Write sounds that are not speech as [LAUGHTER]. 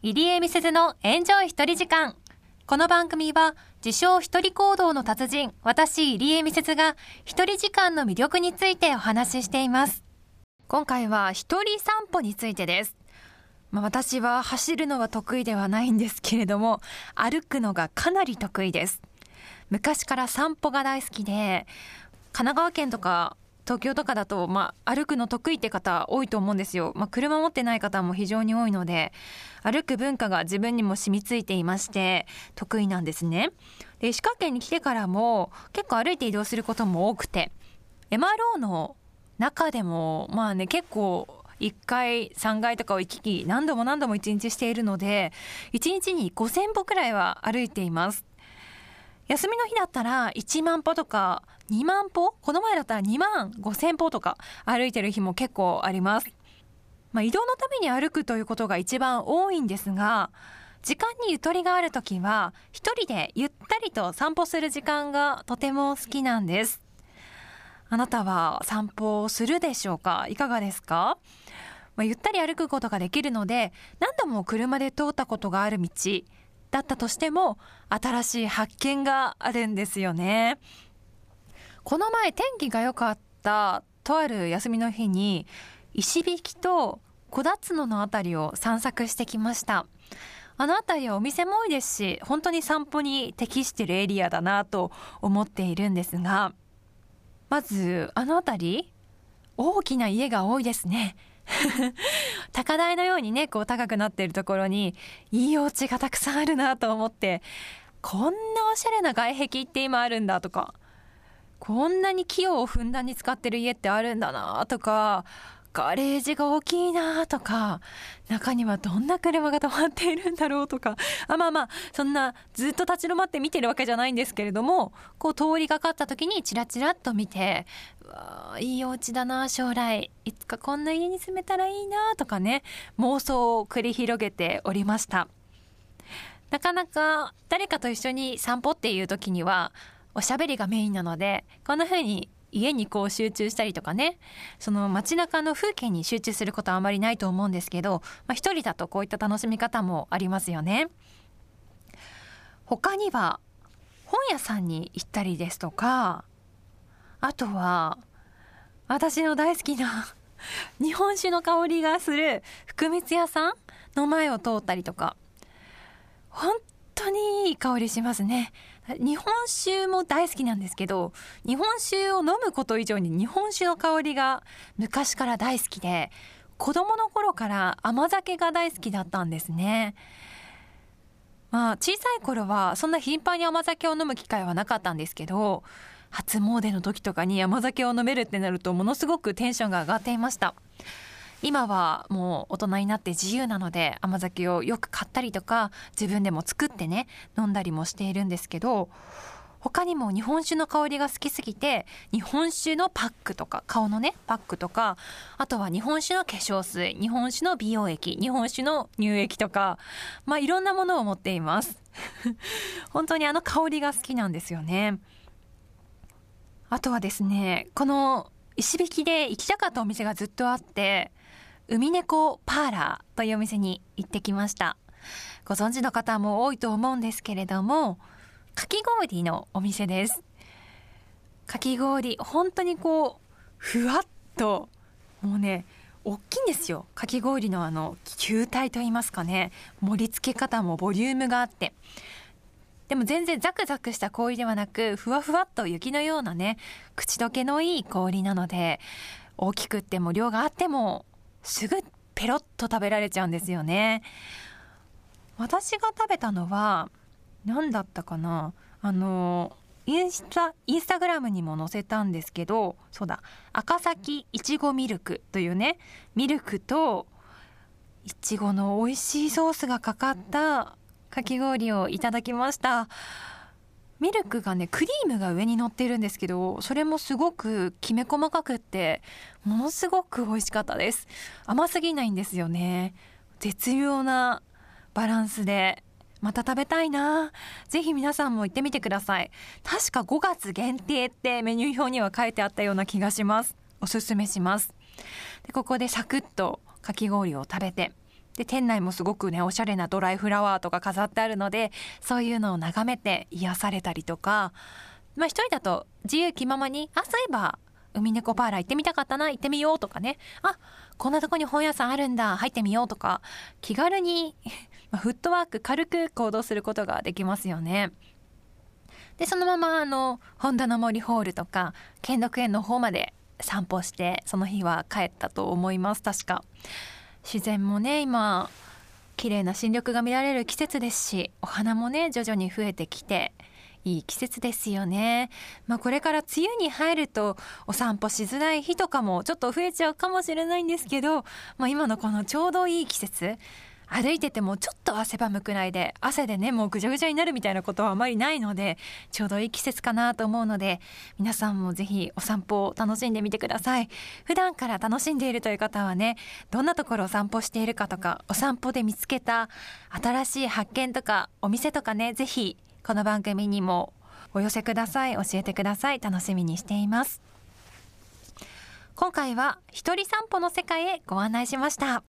入江美鈴のエンジョイ一人時間。この番組は、自称一人行動の達人、私入江美鈴が一人時間の魅力についてお話ししています。今回は一人散歩についてです。まあ、私は走るのは得意ではないんですけれども、歩くのがかなり得意です。昔から散歩が大好きで、神奈川県とか東京とかだと、まあ、歩くの得意って方多いと思うんですよ。まあ、車持ってない方も非常に多いので、歩く文化が自分にも染みついていまして、得意なんですね。で、石川県に来てからも結構歩いて移動することも多くて、MRO の中でも、まあね、結構1回3階とかを行き来何度も何度も1日しているので1日に5000歩くらいは歩いています休みの日だったら1万歩とか2万歩？この前だったら2万5000歩とか歩いてる日も結構あります。まあ、移動のために歩くということが一番多いんですが、時間にゆとりがある時は、一人でゆったりと散歩する時間がとても好きなんです。あなたは散歩をするでしょうか？いかがですか？まあ、ゆったり歩くことができるので、何度も車で通ったことがある道だったとしても、新しい発見があるんですよね。この前天気が良かったとある休みの日に石引と小辰野のあたりを散策してきましたあの辺りはお店も多いですし本当に散歩に適しているエリアだなと思っているんですがまずあの辺り大きな家が多いですね [LAUGHS] 高台のようにねこう高くなっているところにいいお家がたくさんあるなと思ってこんなおしゃれな外壁って今あるんだとかこんなに器用をふんだんに使ってる家ってあるんだなとか、ガレージが大きいなとか、中にはどんな車が止まっているんだろうとか、あ、まあまあ、そんなずっと立ち止まって見てるわけじゃないんですけれども、こう通りがかった時にチラチラっと見て、うわいいお家だな将来。いつかこんな家に住めたらいいなとかね、妄想を繰り広げておりました。なかなか誰かと一緒に散歩っていう時には、おしゃべりがメインなので、こんな風に家にこう集中したりとかね、その街中の風景に集中することはあまりないと思うんですけど、まあ一人だとこういった楽しみ方もありますよね。他には、本屋さんに行ったりですとか、あとは、私の大好きな日本酒の香りがする福光屋さんの前を通ったりとか、本当にいい香りしますね。日本酒も大好きなんですけど、日本酒を飲むこと以上に日本酒の香りが昔から大好きで、子供の頃から甘酒が大好きだったんですね。まあ、小さい頃はそんな頻繁に甘酒を飲む機会はなかったんですけど、初詣の時とかに甘酒を飲めるってなるとものすごくテンションが上がっていました。今はもう大人になって自由なので甘酒をよく買ったりとか自分でも作ってね飲んだりもしているんですけど他にも日本酒の香りが好きすぎて日本酒のパックとか顔のねパックとかあとは日本酒の化粧水日本酒の美容液日本酒の乳液とかまあいろんなものを持っています。[LAUGHS] 本当にあの香りが好きなんですよね。あとはですねこの石引きで行きたかったお店がずっとあって海猫パーラーというお店に行ってきました。ご存知の方も多いと思うんですけれども、かき氷のお店です。かき氷、本当にこう、ふわっと、もうね、大きいんですよ。かき氷のあの、球体といいますかね、盛り付け方もボリュームがあって。でも全然ザクザクした氷ではなく、ふわふわっと雪のようなね、口どけのいい氷なので、大きくっても量があってもすぐペロッと食べられちゃうんですよね。私が食べたのは、何だったかなあの、インスタ、インスタグラムにも載せたんですけど、そうだ、赤崎いちごミルクというね、ミルクと、いちごの美味しいソースがかかったかき氷をいただきました。ミルクがね、クリームが上に乗ってるんですけど、それもすごくきめ細かくって、ものすごく美味しかったです。甘すぎないんですよね。絶妙なバランスで、また食べたいなぜひ皆さんも行ってみてください。確か5月限定ってメニュー表には書いてあったような気がします。おすすめします。でここでサクッとかき氷を食べて、で店内もすごくねおしゃれなドライフラワーとか飾ってあるのでそういうのを眺めて癒されたりとかまあ一人だと自由気ままにあそういえば海猫パーラー行ってみたかったな行ってみようとかねあこんなとこに本屋さんあるんだ入ってみようとか気軽に [LAUGHS] フットワーク軽く行動することができますよね。でそのままあの本棚森ホールとか兼六園の方まで散歩してその日は帰ったと思います確か自然もね今綺麗な新緑が見られる季節ですしお花もね徐々に増えてきていい季節ですよね。まあこれから梅雨に入るとお散歩しづらい日とかもちょっと増えちゃうかもしれないんですけど、まあ今のこのちょうどいい季節、歩いててもちょっと汗ばむくらいで汗でねもうぐちゃぐちゃになるみたいなことはあまりないのでちょうどいい季節かなと思うので皆さんもぜひお散歩を楽しんでみてください。普段から楽しんでいるという方はねどんなところを散歩しているかとかお散歩で見つけた新しい発見とかお店とかねぜひこの番組にもお寄せください。教えてください。楽しみにしています。今回は一人散歩の世界へご案内しました。